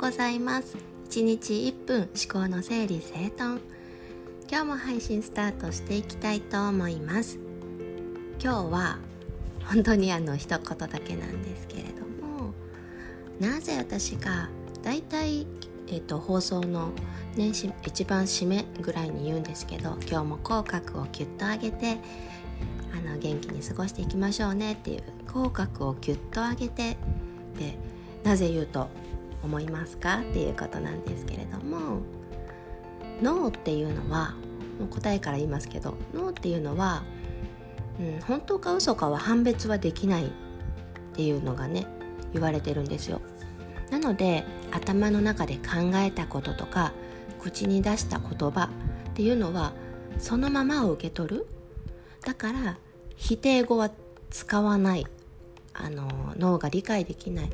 ございます。1日1分思考の整理整頓。今日も配信スタートしていきたいと思います。今日は本当にあの一言だけなんですけれどもなぜ私がだいたい、えーと、放送の、ね、一番締めぐらいに言うんですけど今日も口角をキュッと上げてあの元気に過ごしていきましょうねっていう口角をキュッと上げてでなぜ言うと思いますか？っていうことなんですけれども。脳っていうのはもう答えから言いますけど脳っていうのは、うん、本当か嘘かは判別はできないっていうのがね言われてるんですよ。なので頭の中で考えたこととか口に出した言葉っていうのはそのままを受け取る。だから否定語は使わない。あの脳が理解できない。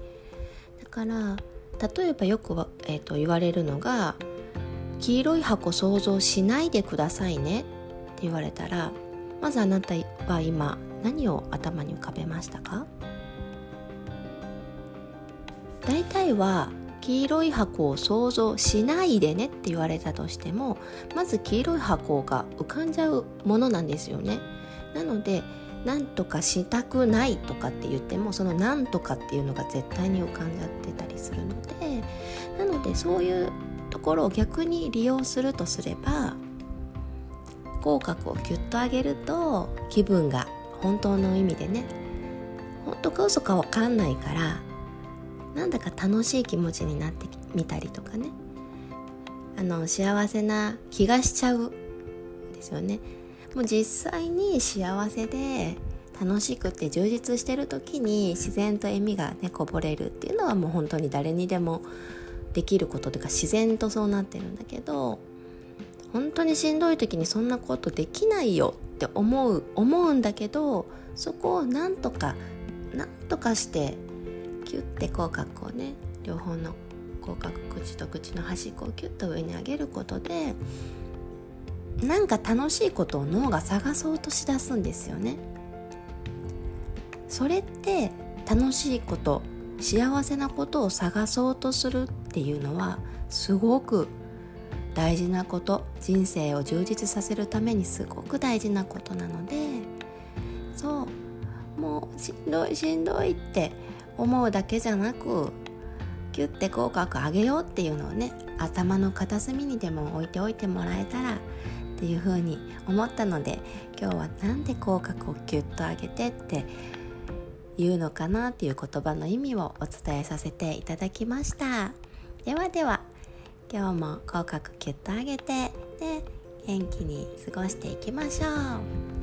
だから例えばよく、えーと、言われるのが「黄色い箱想像しないでくださいね」って言われたらまずあなたは今何を頭に浮かべましたか？大体は黄色い箱を想像しないでねって言われたとしてもまず黄色い箱が浮かんじゃうものなんですよね。なので何とかしたくないとかって言ってもその何とかっていうのが絶対に浮かんじゃってたりするのでなのでそういうところを逆に利用するとすれば口角をキュッと上げると気分が本当の意味でね本当か嘘か分かんないからなんだか楽しい気持ちになってみたりとかね。あの幸せな気がしちゃうんですよね。もう実際に幸せで楽しくて充実してる時に自然と笑みがねこぼれるっていうのはもう本当に誰にでもできることというか自然とそうなってるんだけど本当にしんどい時にそんなことできないよって思う思うんだけどそこをなんとかなんとかしてキュッて口角をね両方の口角口と口の端っこをキュッと上に上げることでなんか楽しいことを脳が探そうとしだすんですよね。それって楽しいこと幸せなことを探そうとするっていうのはすごく大事なこと人生を充実させるためにすごく大事なことなのでそうもうしんどいしんどいって思うだけじゃなくキュッて口角上げようっていうのをね頭の片隅にでも置いておいてもらえたらっていうふうに思ったので今日は何で口角をキュッと上げてって言うのかなっていう言葉の意味をお伝えさせていただきました。ではでは今日も口角キュッと上げてで元気に過ごしていきましょう。